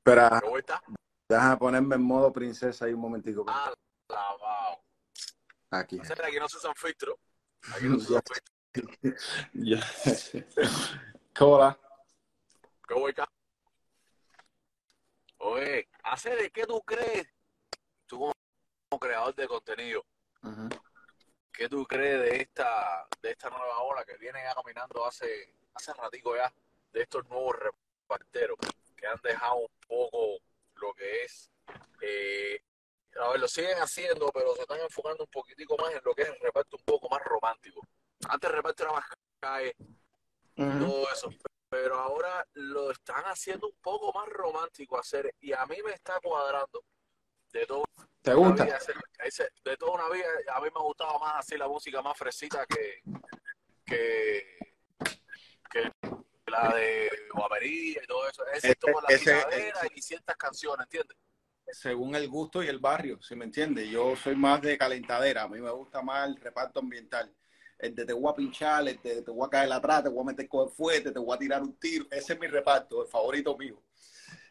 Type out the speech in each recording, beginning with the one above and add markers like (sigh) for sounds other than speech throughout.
Espera, ¿Cómo está? déjame ponerme en modo princesa ahí un momentico. Ah. Aquí. O sea, aquí no se usan filtros. Aquí no (laughs) se usan filtros. Ya. Hola. (laughs) ¿Cómo está? Oye, ¿hace de qué tú crees? Tú como, como creador de contenido. ¿qué tú crees de esta, de esta nueva ola que viene ya caminando hace, hace ratico ya, de estos nuevos reparteros que han dejado un poco lo que es, eh, a ver, lo siguen haciendo, pero se están enfocando un poquitico más en lo que es el reparto un poco más romántico. Antes el reparto era más calle, Ujú. todo eso. Pero ahora lo están haciendo un poco más romántico hacer y a mí me está cuadrando de todo ¿Te gusta? vida, de toda una vida a mí me gustaba más así la música más fresita que que, que la de guapería y todo eso. Ese Ese- toma la ese- y ciertas canciones, ¿entiendes? Según el gusto y el barrio, si me entiendes. Yo soy más de calentadera. A mí me gusta más el reparto ambiental. El de te voy a pinchar, el de te voy a caer atrás, te voy a meter con el fuerte, te voy a tirar un tiro. Ese es mi reparto, el favorito mío.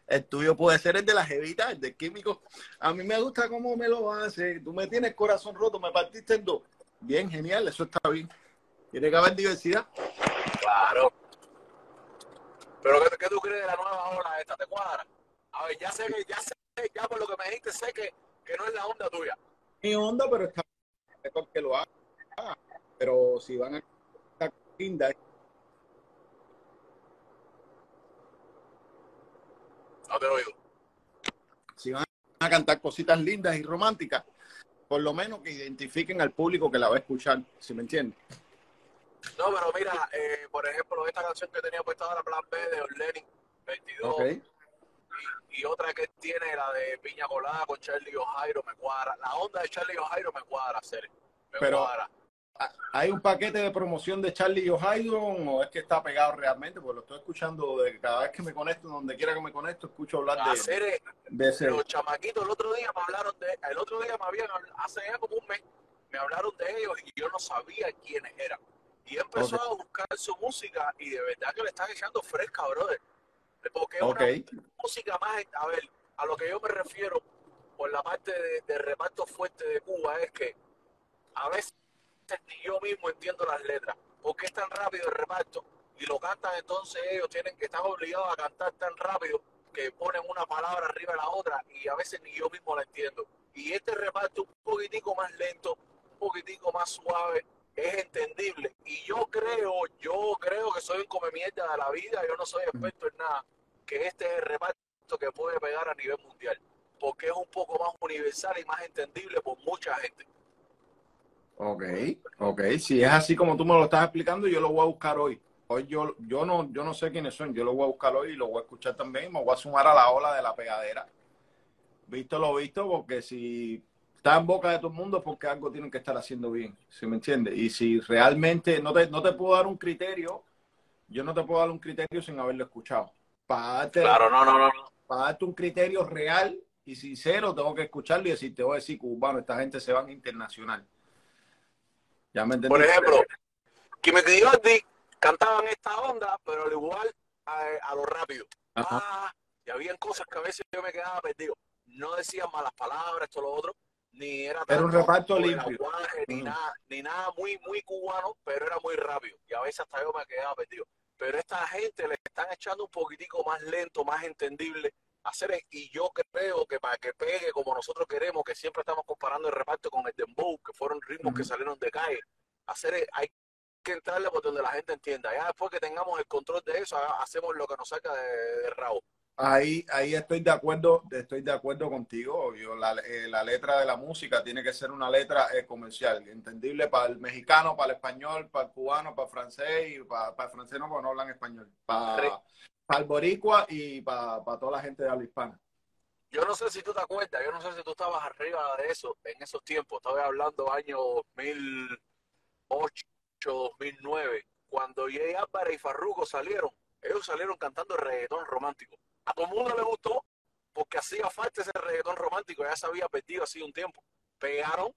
El tuyo puede ser el de la jevita, el del químico. A mí me gusta cómo me lo hace. Tú me tienes corazón roto, me partiste en dos. Bien, genial, eso está bien. Tiene que haber diversidad. Claro. Pero ¿qué, qué tú crees de la nueva ola esta? ¿Te cuadra? A ver, ya sé que, ya sé, ya por lo que me dijiste, sé que, que no es la onda tuya. mi onda, pero está mejor que lo haga. Pero si van a estar lindas, No te lo digo. si van a cantar cositas lindas y románticas, por lo menos que identifiquen al público que la va a escuchar, si me entiendes. No, pero mira, eh, por ejemplo, esta canción que tenía puesta ahora, Plan B de Orlenin 22, Ok. y, y otra que tiene, la de Piña Colada con Charlie O'Jairo, me cuadra. La onda de Charlie O'Jairo me cuadra. Me Pero- cuadra. ¿Hay un paquete de promoción de Charlie y Ohio o es que está pegado realmente? Porque lo estoy escuchando de cada vez que me conecto, donde quiera que me conecto, escucho hablar de, eh, de ese. los chamaquitos el otro día me hablaron de, el otro día me habían, hace como un mes, me hablaron de ellos y yo no sabía quiénes eran. Y empezó a buscar su música y de verdad que le están echando fresca, brother. Porque es una música más, a ver, a lo que yo me refiero por la parte de, de reparto fuerte de Cuba es que a veces ni yo mismo entiendo las letras. ¿Por qué es tan rápido el reparto? Y lo cantan entonces ellos tienen que estar obligados a cantar tan rápido que ponen una palabra arriba de la otra y a veces ni yo mismo la entiendo. Y este reparto un poquitico más lento, un poquitico más suave, es entendible. Yo creo, que soy un come mierda de la vida, yo no soy experto en nada, que este es el reparto que puede pegar a nivel mundial, porque es un poco más universal y más entendible por mucha gente. ok, ok. Si es así como tú me lo estás explicando, yo lo voy a buscar hoy. Hoy yo, yo no, yo no sé quiénes son, yo lo voy a buscar hoy y lo voy a escuchar también me voy a sumar a la ola de la pegadera. Visto lo visto, porque si está en boca de todo el mundo porque algo tienen que estar haciendo bien, ¿sí me entiendes? Y si realmente no te, no te puedo dar un criterio, yo no te puedo dar un criterio sin haberlo escuchado. Para darte, Claro, no, no, no. para darte un criterio real y sincero, tengo que escucharlo y decir, te voy a decir, cubano, esta gente se van internacional. Ya me. Por ejemplo, Kimi Giordi cantaban esta onda, pero al igual a, a lo rápido. Ajá. Ah, y habían cosas que a veces yo me quedaba perdido. No decían malas palabras, esto lo otro, ni era Era un reparto limpio. aguaje, ni Mm. nada, ni nada muy, muy cubano, pero era muy rápido. Y a veces hasta yo me quedaba perdido. Pero esta gente le están echando un poquitico más lento, más entendible. Hacer, y yo creo que para que pegue como nosotros queremos, que siempre estamos comparando el reparto con el dembow, que fueron ritmos que salieron de calle, hacer, hay que entrarle por donde la gente entienda. Ya después que tengamos el control de eso, ha- hacemos lo que nos saca de, de rabo. Ahí, ahí estoy de acuerdo, estoy de acuerdo contigo. Yo, la, eh, la letra de la música tiene que ser una letra eh, comercial, entendible para el mexicano, para el español, para el cubano, para el francés y para, para el francés no, porque no hablan español, para el boricua y para, para toda la gente de habla hispana. Yo no sé si tú te acuerdas, yo no sé si tú estabas arriba de eso en esos tiempos. Estaba hablando año 2008, 2009, cuando Jay Álvarez y Farruko salieron. Ellos salieron cantando reggaetón romántico. A todo el mundo le gustó porque hacía falta ese reggaetón romántico. Ya se había perdido así un tiempo. Pegaron.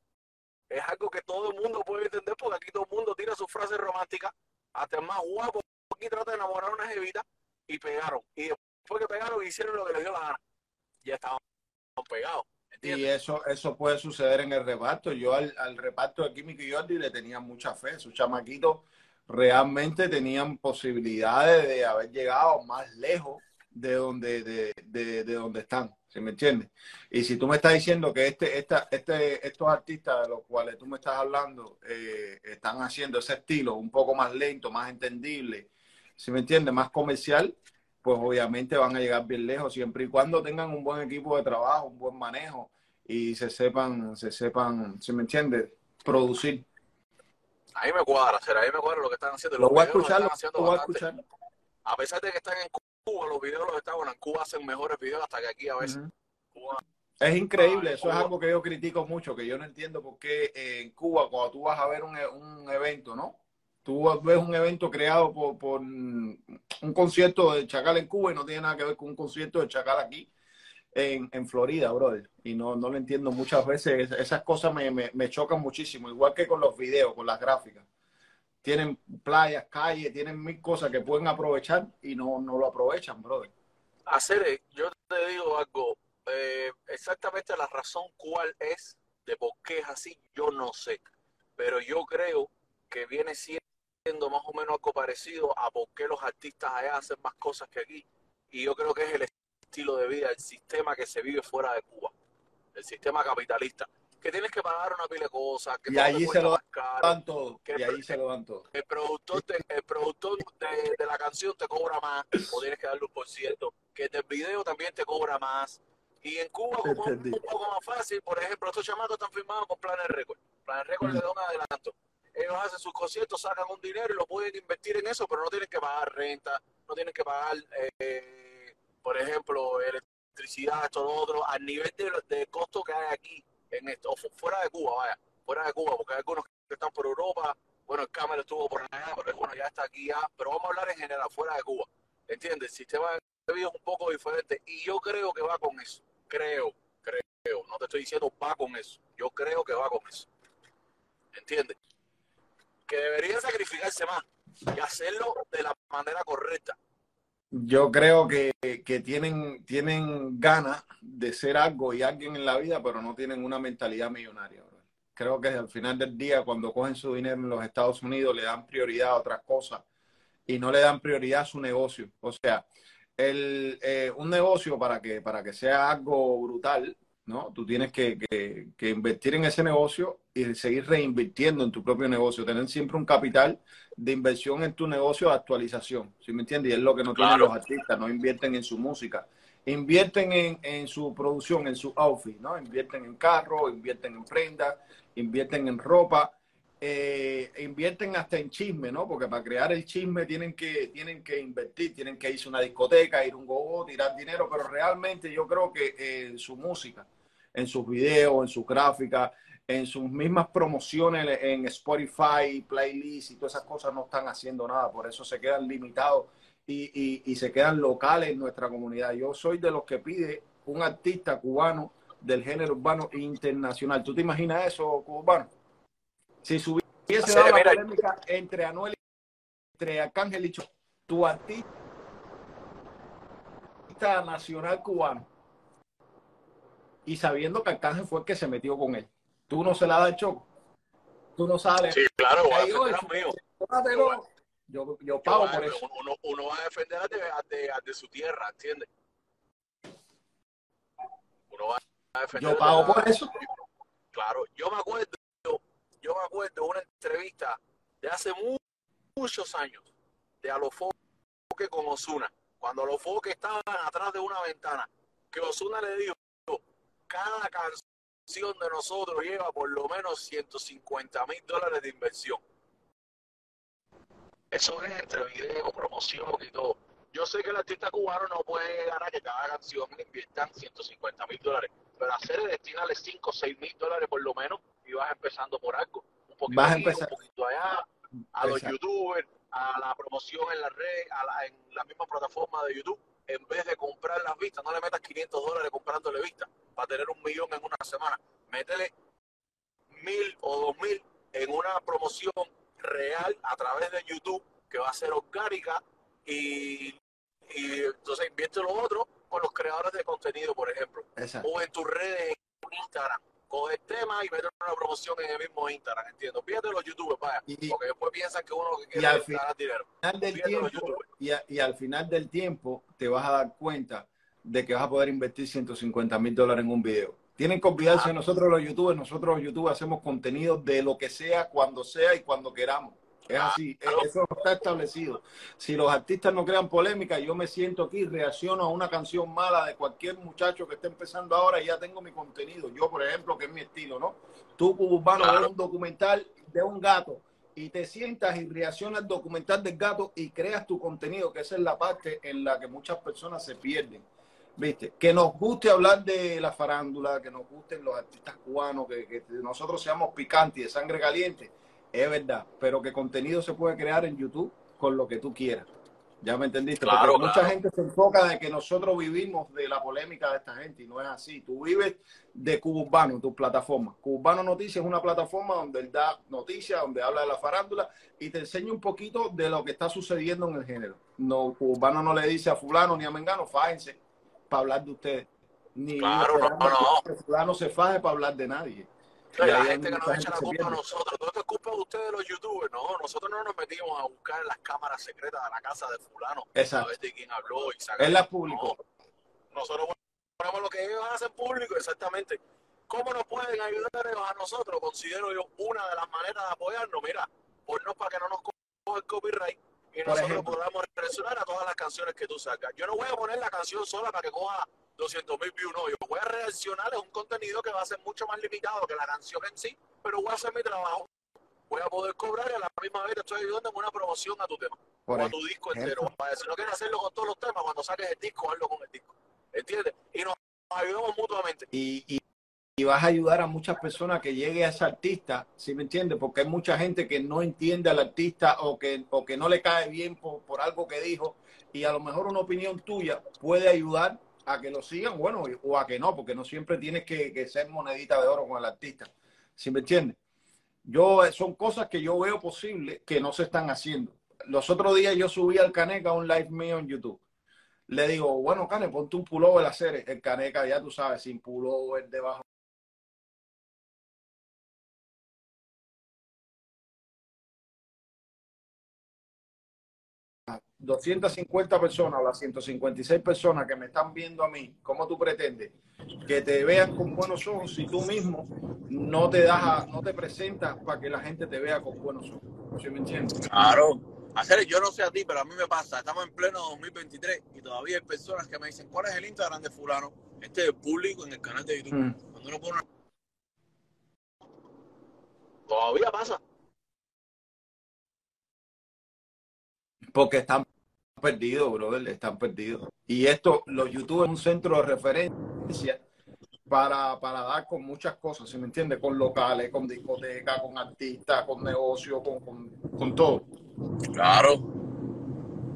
Es algo que todo el mundo puede entender porque aquí todo el mundo tira sus frases románticas. Hasta el más guapo aquí trata de enamorar a una jevita y pegaron. Y después que pegaron hicieron lo que les dio la gana. Ya estaban pegados. Y eso, eso puede suceder en el reparto. Yo al, al reparto de Químico y Jordi le tenía mucha fe. Sus chamaquitos realmente tenían posibilidades de haber llegado más lejos de donde, de, de, de donde están. ¿Sí me entiendes? Y si tú me estás diciendo que este, esta, este, estos artistas de los cuales tú me estás hablando eh, están haciendo ese estilo un poco más lento, más entendible, ¿sí me entiendes? Más comercial, pues obviamente van a llegar bien lejos, siempre y cuando tengan un buen equipo de trabajo, un buen manejo y se sepan, se sepan, ¿sí me entiendes? Producir. Ahí me cuadra, será, ahí me cuadra lo que están haciendo. Lo voy a escuchar, lo, voy a escuchar. A pesar de que están en Cuba, los videos los están, bueno, en Cuba hacen mejores videos hasta que aquí a veces. Cuba, Es increíble, Ah, eso es algo que yo critico mucho, que yo no entiendo por qué eh, en Cuba, cuando tú vas a ver un, e- un evento, ¿no? Tú ves un evento creado por, por un concierto de Chacal en Cuba y no tiene nada que ver con un concierto de Chacal aquí en, en Florida, brother. Y no, no lo entiendo muchas veces. Es- Esas cosas me, me, me chocan muchísimo, igual que con los videos, con las gráficas. Tienen playas, calles, tienen mil cosas que pueden aprovechar y no, no lo aprovechan, brother. hacer, yo te digo algo, eh, exactamente la razón cuál es de por qué es así, yo no sé. Pero yo creo que viene siendo más o menos algo parecido a por qué los artistas allá hacen más cosas que aquí. Y yo creo que es el estilo de vida, el sistema que se vive fuera de Cuba, el sistema capitalista. Que tienes que pagar una pila de cosas, que Y allí se lo dan todo. ¿Qué Y ahí se lo dan todo. el productor, te- el productor de, de la canción te cobra más o tienes que darle un por ciento, que del video también te cobra más. Y en Cuba, como es un poco más fácil, por ejemplo, estos chamacos están firmados con Planet Record. Planet Record Mm. le da un adelanto. Ellos hacen sus conciertos, sacan un dinero y lo pueden invertir en eso, pero no tienen que pagar renta, no tienen que pagar, eh, por ejemplo, electricidad, esto, lo otro, al nivel de, de costo que hay aquí, en esto, o fu- fuera de Cuba, vaya, fuera de Cuba, porque hay algunos que están por Europa, bueno, el cámara estuvo por allá, pero bueno, ya está aquí ya, pero vamos a hablar en general, fuera de Cuba, ¿entiendes? El sistema de vida es un poco diferente y yo creo que va con eso, creo, creo, no te estoy diciendo va con eso, yo creo que va con eso, ¿entiendes? Que deberían sacrificarse más y hacerlo de la manera correcta. Yo creo que, que tienen, tienen ganas de ser algo y alguien en la vida, pero no tienen una mentalidad millonaria. Creo que al final del día, cuando cogen su dinero en los Estados Unidos, le dan prioridad a otras cosas y no le dan prioridad a su negocio. O sea, el, eh, un negocio para que, para que sea algo brutal, ¿no? Tú tienes que, que- que invertir en ese negocio y seguir reinvirtiendo en tu propio negocio, tener siempre un capital de inversión en tu negocio de actualización, ¿sí me entiendes? Y es lo que no tienen los artistas, no invierten en su música, invierten en, en su producción, en su outfit, ¿no? Invierten en carro, invierten en prendas, invierten en ropa, eh, invierten hasta en chisme, ¿no? Porque para crear el chisme tienen que, tienen que invertir, tienen que irse a una discoteca, ir a un gogo, tirar dinero, pero realmente yo creo que eh, en su música, en sus videos, en sus gráficas, en sus mismas promociones en Spotify, playlists y todas esas cosas no están haciendo nada, por eso se quedan limitados y, y, y se quedan locales en nuestra comunidad. Yo soy de los que pide un artista cubano del género urbano internacional. ¿Tú te imaginas eso, cubano? Si se hubiese dado la polémica entre Anuel y entre Arcángel y Cho, tu artista nacional cubano, y sabiendo que Arcángel fue el que se metió con él, tú no se la das el choco. Tú no sales. Sí, claro, voy a Ey, defender oye, al mío. tómatelo. Yo, yo pago por eso. Uno, uno va a defender al de, al de- al de su tierra, ¿entiendes? Uno va a defender Yo pago por eso. Claro, yo me acuerdo, yo me acuerdo una entrevista de hace mu- muchos años de Alofoque con Osuna, cuando Alofoque estaban atrás de una ventana, que Osuna le dijo, cada canción de nosotros lleva por lo menos 150 mil dólares de inversión. Eso es entre video, promoción y todo. Yo sé que el artista cubano no puede a que cada canción le inviertan 150 mil dólares, pero hacer destinarle 5 o 6 mil dólares por lo menos y vas empezando por algo. Un poquito Vas a aquí, empezar. un poquito allá, a los Exacto. youtubers, a la promoción en la red, a la, en la misma plataforma de YouTube, en vez de comprar las vistas, no le metas 500 dólares comprándole vistas para tener un millón en una semana. Métele mil o dos mil en una promoción real a través de YouTube que va a ser orgánica y, y entonces invierte lo otro con los creadores de contenido, por ejemplo, Exacto. o en tus redes, en Instagram. Coge el tema y mete una promoción en el mismo Instagram, entiendo. Fíjate los youtubers, vaya, Y- porque después piensan que uno lo que Y quiere al es fin- ganar dinero. final del tiempo y, a- y al final del tiempo te vas a dar cuenta de que vas a poder invertir 150 mil dólares en un video. Tienen que olvidarse de nosotros los youtubers, nosotros los youtubers hacemos contenido de lo que sea, cuando sea y cuando queramos. Es así, e- eso está establecido. Si los artistas no crean polémica, yo me siento aquí, reacciono a una canción mala de cualquier muchacho que esté empezando ahora y ya tengo mi contenido. Yo, por ejemplo, que es mi estilo, ¿no? Tú, cubano, Claro. ves un documental de un gato y te sientas y reaccionas al documental del gato y creas tu contenido, que esa es la parte en la que muchas personas se pierden. ¿Viste? Que nos guste hablar de la farándula, que nos gusten los artistas cubanos, que, que nosotros seamos picantes y de sangre caliente, es verdad, pero que contenido se puede crear en YouTube con lo que tú quieras. ¿Ya me entendiste? Claro, Porque mucha claro. gente se enfoca de que nosotros vivimos de la polémica de esta gente y no es así. Tú vives de Cubano, tu plataforma. Cubano Noticias es una plataforma donde él da noticias, donde habla de la farándula y te enseña un poquito de lo que está sucediendo en el género. No, Cubano no le dice a fulano ni a Mengano, fájense para hablar de ustedes. Ni Claro, no, no. fulano se faje para hablar de nadie. Y la gente que nos echa la culpa a nosotros. Todo esto es culpa de ustedes, los youtubers. No, nosotros no nos metimos a buscar en las cámaras secretas de la casa de fulano a Exacto. ver de quién habló y sacar. Él la publicó. No, nosotros ponemos lo que ellos hacen público, exactamente. ¿Cómo nos pueden ayudar ellos a nosotros? Considero yo una de las maneras de apoyarnos. Mira, ponnos para que no nos coja el copyright y Por nosotros ejemplo. podamos reaccionar a todas las canciones que tú sacas. Yo no voy a poner la canción sola para que coja 200 mil views, no. Yo voy a reaccionar a un contenido que va a ser mucho más limitado que la canción en sí, pero voy a hacer mi trabajo. Voy a poder cobrar y a la misma vez te estoy ayudando en una promoción a tu tema Por o a tu disco entero. Si no quieres hacerlo con todos los temas, cuando saques el disco, hazlo con el disco. ¿Entiendes? Y nos ayudamos mutuamente. y, y- y vas a ayudar a muchas personas que llegue a ese artista, ¿sí me entiendes? Porque hay mucha gente que no entiende al artista o que, o que no le cae bien por, por algo que dijo y a lo mejor una opinión tuya puede ayudar a que lo sigan, bueno, o a que no, porque no siempre tienes que, ser monedita de oro con el artista, ¿sí me entiendes? Yo, eh, son cosas que yo veo posibles que no se están haciendo. Los otros días yo subí al Caneca un live mío en YouTube le digo, bueno, Cane, ponte un pullover a hacer el caneca, ya tú sabes, sin pullover debajo. 250 personas o las 156 personas que me están viendo a mí, ¿cómo tú pretendes que te vean con buenos ojos si tú mismo no te das, a- no te presentas para que la gente te vea con buenos ojos? ¿Sí me entiendes? Claro. Hacer, yo no sé a ti, pero a mí me pasa. Estamos en pleno 2023 y todavía hay personas que me dicen, ¿cuál es el Instagram de fulano? Este es público en el canal de YouTube. Mm. Cuando uno pone una... Todavía pasa. Porque están perdidos, brother, están perdidos. Y esto, los YouTube es un centro de referencia para, para dar con muchas cosas, ¿sí me entiendes? Con locales, con discotecas, con artistas, con negocios, con, con, con todo. Claro.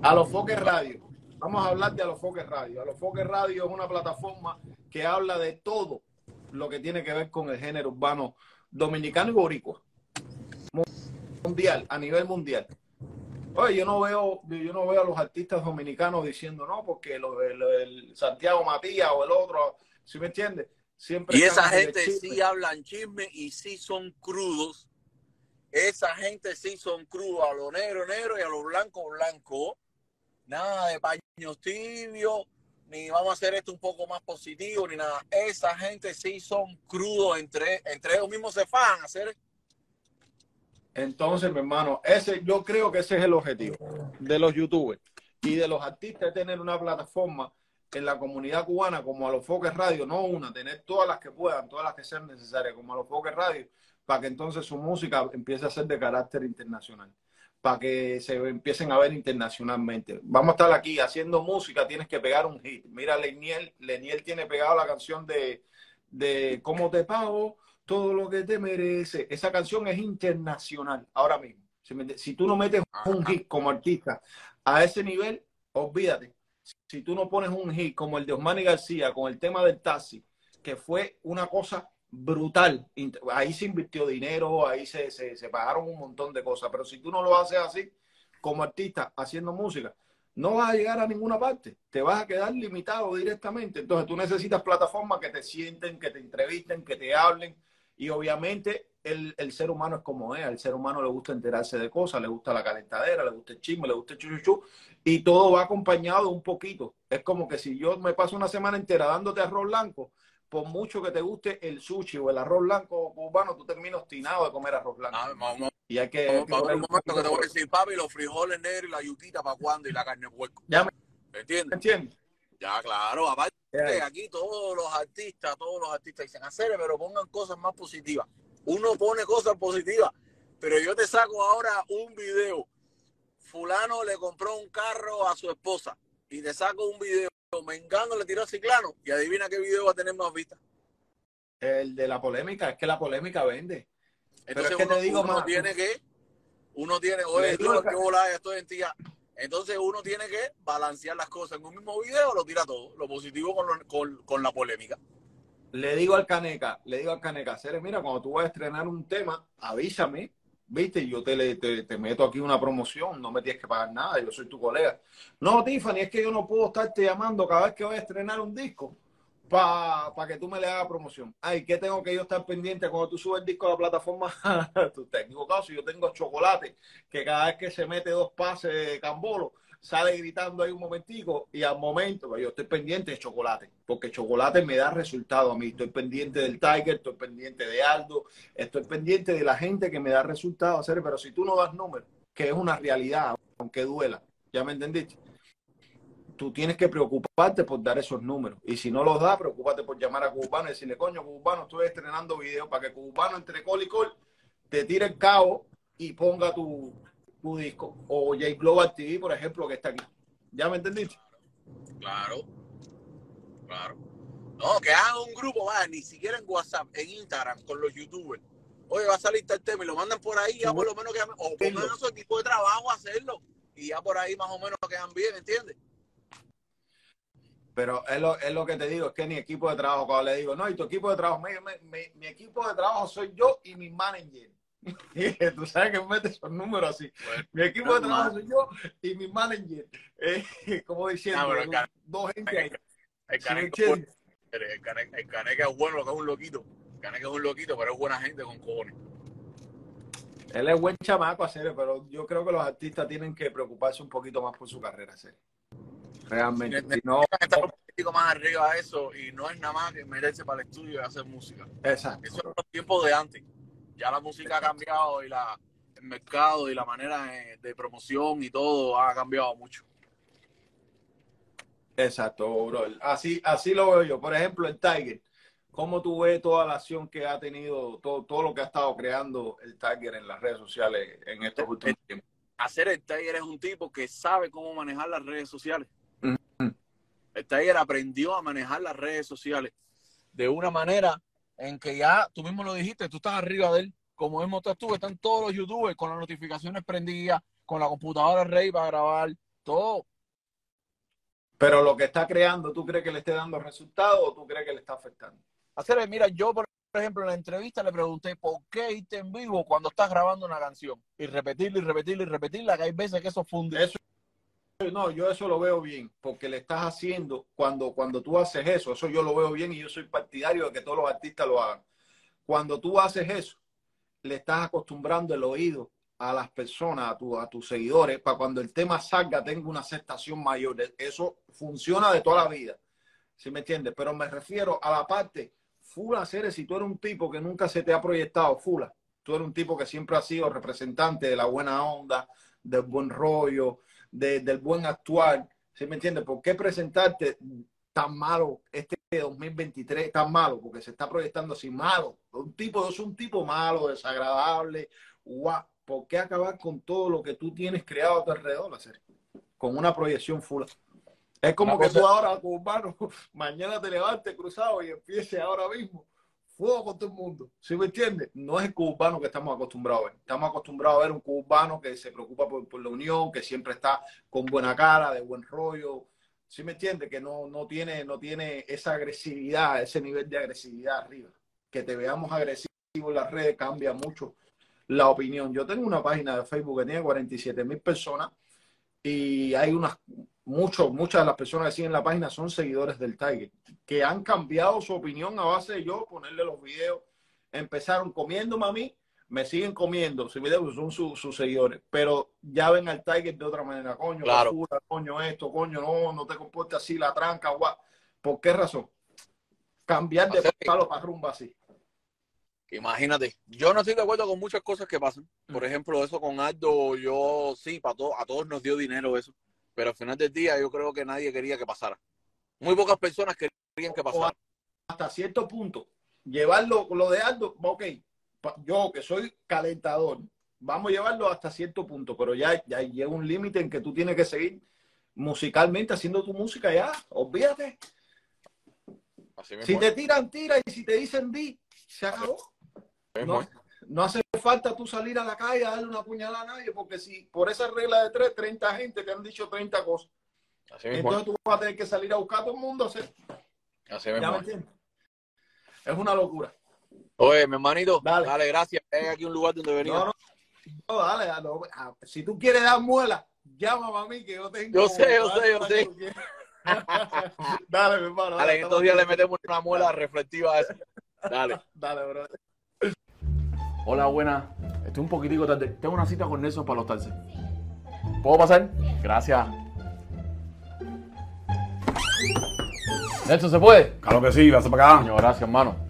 A los Foques Radio. Vamos a hablar de A los Foques Radio. A los Foques Radio es una plataforma que habla de todo lo que tiene que ver con el género urbano dominicano y boricua. Mundial, a nivel mundial. Oye, yo no veo, yo no veo a los artistas dominicanos diciendo no, porque lo- el, el Santiago Matías o el otro, ¿sí me entiendes? Siempre Y esa gente sí hablan chisme y sí son crudos. Esa gente sí son crudos. A lo negro, negro y a lo blanco, blanco. Nada de paños tibios, ni vamos a hacer esto un poco más positivo, ni nada. Esa gente sí son crudos. Entre, entre ellos mismos se fajan a hacer Entonces, mi hermano, ese, yo creo que ese es el objetivo de los youtubers y de los artistas, tener una plataforma en la comunidad cubana como a los Foques Radio, no una, tener todas las que puedan, todas las que sean necesarias, como a los Foques Radio, para que entonces su música empiece a ser de carácter internacional, para que se empiecen a ver internacionalmente. Vamos a estar aquí haciendo música, tienes que pegar un hit. Mira, Leniel, Leniel tiene pegado la canción de, de ¿Cómo te pago? Todo lo que te merece. Esa canción es internacional ahora mismo. Si tú no metes un hit como artista a ese nivel, olvídate. Si tú no pones un hit como el de Osmani García con el tema del taxi, que fue una cosa brutal. Ahí se invirtió dinero, ahí se, se, pagaron un montón de cosas. Pero si tú no lo haces así, como artista, haciendo música, no vas a llegar a ninguna parte. Te vas a quedar limitado directamente. Entonces tú necesitas plataformas que te sienten, que te entrevisten, que te hablen. Y obviamente el, el, ser humano es como es. Al ser humano le gusta enterarse de cosas, le gusta la calentadera, le gusta el chisme, le gusta el chuchuchu. Y todo va acompañado de un poquito. Es como que si yo me paso una semana entera dándote arroz blanco, por mucho que te guste el sushi o el arroz blanco cubano, tú terminas obstinado de comer arroz blanco. Ah, y hay que. Vamos, un momento que te voy a decir, papi, los frijoles negros y la yuquita para cuándo y la carne puerco. Ya me, ¿Entiendes? ¿Entiendes? Ya, claro. Aparte, aquí todos los artistas, todos los artistas dicen hacer, pero pongan cosas más positivas. Uno pone cosas positivas, pero yo te saco ahora un video. Fulano le compró un carro a su esposa y te saco un video Mengano le tiró a Ciclano y adivina qué video va a tener más vistas. El de la polémica, es que la polémica vende. Entonces Pero es que te digo uno tiene que, uno tiene, oye, yo, que volá, estoy en tía. Entonces uno tiene que balancear las cosas en un mismo video, lo tira todo, lo positivo con, con, con la polémica. Le digo al Caneca, le digo al Caneca, Ceres, mira, cuando tú vas a estrenar un tema, avísame, viste, yo te, te, te, meto aquí una promoción, no me tienes que pagar nada, yo soy tu colega. No, Tiffany, es que yo no puedo estarte llamando cada vez que voy a estrenar un disco para que tú me le hagas promoción. Ay, ¿qué tengo que yo estar pendiente cuando tú subes el disco a la plataforma? tú estás equivocado, si yo tengo chocolate, que cada vez que se mete dos pases de cambolo, sale gritando ahí un momentico y al momento, yo estoy pendiente de chocolate, porque chocolate me da resultado a mí. Estoy pendiente del Tiger, estoy pendiente de Aldo, estoy pendiente de la gente que me da resultado, pero si tú no das números, que es una realidad, aunque duela, ¿ya me entendiste? Tú tienes que preocuparte por dar esos números. Y si no los da, preocúpate por llamar a Cubano y decirle, coño, Cubano, estoy estrenando videos para que Cubano entre col y col te tire el cabo y ponga tu, disco. O J Global TV, por ejemplo, que está aquí. ¿Ya me entendiste? Claro, claro. No, que hagan un grupo, vaya, ni siquiera en WhatsApp, en Instagram, con los youtubers. Oye, va a salir tal tema y lo mandan por ahí, ya por lo menos que o pongan a su equipo de trabajo a hacerlo. Y ya por ahí más o menos quedan bien, ¿entiendes? Pero es lo, es lo que te digo, es que ni equipo de trabajo, cuando le digo, no, y tu equipo de trabajo, mi equipo de trabajo soy yo y mi manager. (laughs) Tú sabes que mete esos números así. mi equipo de trabajo soy yo y mi manager. Eh, (laughs) como diciendo, ah, dos gente ahí. El caneca, es bueno, lo que es un loquito. El caneca es un loquito, pero es buena gente con cojones. Él es buen chamaco, hacer, pero yo creo que los artistas tienen que preocuparse un poquito más por su carrera, serio. Realmente. Si no, estar un poquito más arriba a eso y no es nada más que meterse para el estudio y hacer música. Exacto. Eso es los tiempos de antes ya la música ha cambiado y la, el mercado y la manera de, promoción y todo ha cambiado mucho. Exacto, bro. Así, así lo veo yo. Por ejemplo, el Tiger. ¿Cómo tú ves toda la acción que ha tenido, todo, todo lo que ha estado creando el Tiger en las redes sociales en estos últimos tiempos? Hacer el Tiger es un tipo que sabe cómo manejar las redes sociales. El Tiger aprendió a manejar las redes sociales de una manera en que ya tú mismo lo dijiste, tú estás arriba de él, como hemos tú, están todos los youtubers con las notificaciones prendidas, con la computadora rey para grabar, todo. Pero lo que está creando, ¿tú crees que le esté dando resultados o tú crees que le está afectando? Hacer, mira, yo por ejemplo en la entrevista le pregunté por qué irte en vivo cuando estás grabando una canción y repetirla y repetirla y repetirla, que hay veces que eso funde. Eso no, yo eso lo veo bien, porque le estás haciendo, cuando, cuando tú haces eso, eso yo lo veo bien y yo soy partidario de que todos los artistas lo hagan. Cuando tú haces eso, le estás acostumbrando el oído a las personas, a, tu, a tus seguidores, para cuando el tema salga tenga una aceptación mayor. Eso funciona de toda la vida, ¿sí me entiendes? Pero me refiero a la parte, Fula, Ceres, si tú eres un tipo que nunca se te ha proyectado, Fula, tú eres un tipo que siempre ha sido representante de la buena onda, del buen rollo, de- del buen actuar. ¿Sí me entiendes? ¿Por qué presentarte tan malo este 2023, tan malo? Porque se está proyectando así malo. Un tipo, es un tipo malo, desagradable. Guau. ¿Por qué acabar con todo lo que tú tienes creado a tu alrededor, hacer? Con una proyección full. Es como Una que cosa- tú ahora, cubano, (laughs) mañana te levantes cruzado y empieces ahora mismo fuego con todo el mundo. ¿Sí me entiendes? No es el cubano que estamos acostumbrados a ver. Estamos acostumbrados a ver un cubano que se preocupa por, la unión, que siempre está con buena cara, de buen rollo. ¿Sí me entiendes? Que no, no, tiene, no tiene esa agresividad, ese nivel de agresividad arriba. Que te veamos agresivo en las redes cambia mucho la opinión. Yo tengo una página de Facebook que tiene 47 mil personas y hay unas, muchos, muchas de las personas que siguen la página son seguidores del Tiger, que han cambiado su opinión a base de yo ponerle los videos. Empezaron comiéndome a mí, me siguen comiendo, si videos son sus sus seguidores, pero ya ven al Tiger de otra manera, coño, Claro. coño esto, coño no, no te comportes así, la tranca, guau. ¿Por qué razón? Cambiar de palo para rumba así. Imagínate, yo no estoy de acuerdo con muchas cosas que pasan. Por ejemplo, eso con Aldo, yo sí, para to- a todos nos dio dinero eso. Pero al final del día yo creo que nadie quería que pasara. Muy pocas personas querían que pasara. hasta cierto punto, llevarlo lo de Aldo, ok, yo que soy calentador, vamos a llevarlo hasta cierto punto, pero ya, ya llega un límite en que tú tienes que seguir musicalmente haciendo tu música ya, olvídate. Así. Si te tiran, tira, y si te dicen di, se acabó. No. No hace falta tú salir a la calle a darle una puñalada a nadie, porque si por esa regla de tres, 30 gente te han dicho 30 cosas, Así mismo entonces tú vas a tener que salir a buscar a todo el mundo a hacer. Así ¿Ya mismo me es. una locura. Oye, mi hermanito, Dale. dale, gracias. Hay aquí un lugar donde venir. No, no, no, dale, dale, si tú quieres dar muela, llámame a mí que yo tengo. Yo sé, yo sé, yo sé. (laughs) dale, mi hermano. Dale, en estos días le metemos una muela reflectiva a eso. Dale. Dale, bro. Hola, buenas. Estoy un poquitico tarde. Tengo una cita con Nelson para los taxis. ¿Puedo pasar? Gracias. Nelson, ¿se puede? Claro que sí, vas para acá. Coño, gracias, hermano.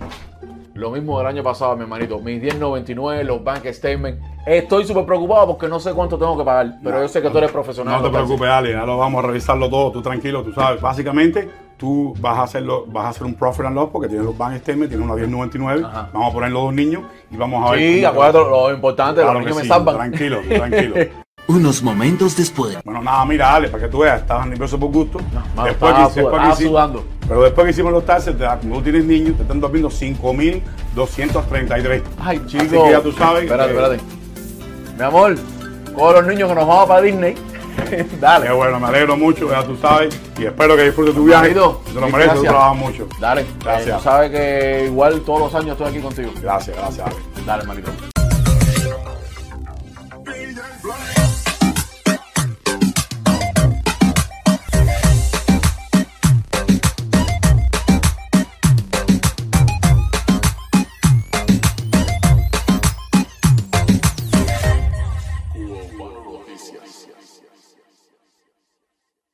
Lo mismo del año pasado, mi hermanito. Mis 10.99, los bank statements. Estoy súper preocupado porque no sé cuánto tengo que pagar. Pero yo sé que tú eres profesional. No te preocupes, Ale, ya lo vamos a revisarlo todo, tú tranquilo, tú sabes. Básicamente, tú vas a hacerlo, vas a hacer un profit and loss porque tienes los bank statements, tienes una 1099, Ajá. vamos a poner los dos niños y vamos a ver. Sí, acuérdate lo, lo importante, Claro los que niños me sí, salvan. Tranquilo, tú tranquilo. (laughs) Unos momentos después. bueno, nada, mira, Ale, para que tú veas, estabas nervioso por gusto. Mano, después estaba, después estaba hicimos- sudando. Pero después que hicimos los taxes, tú tienes niños, te están durmiendo 5.233. Ay, chico. Así que ya tú sabes Espérate, que- espérate. Mi amor, con los niños que nos vamos para Disney. (laughs) Qué Dale. bueno, me alegro mucho, ya tú sabes. Y espero que disfrutes tu viaje. Manito, Te lo mereces, tú trabajas mucho. Dale. Gracias. Eh, tú sabes que igual todos los años estoy aquí contigo. Gracias, gracias, Ale. Dale, hermanito.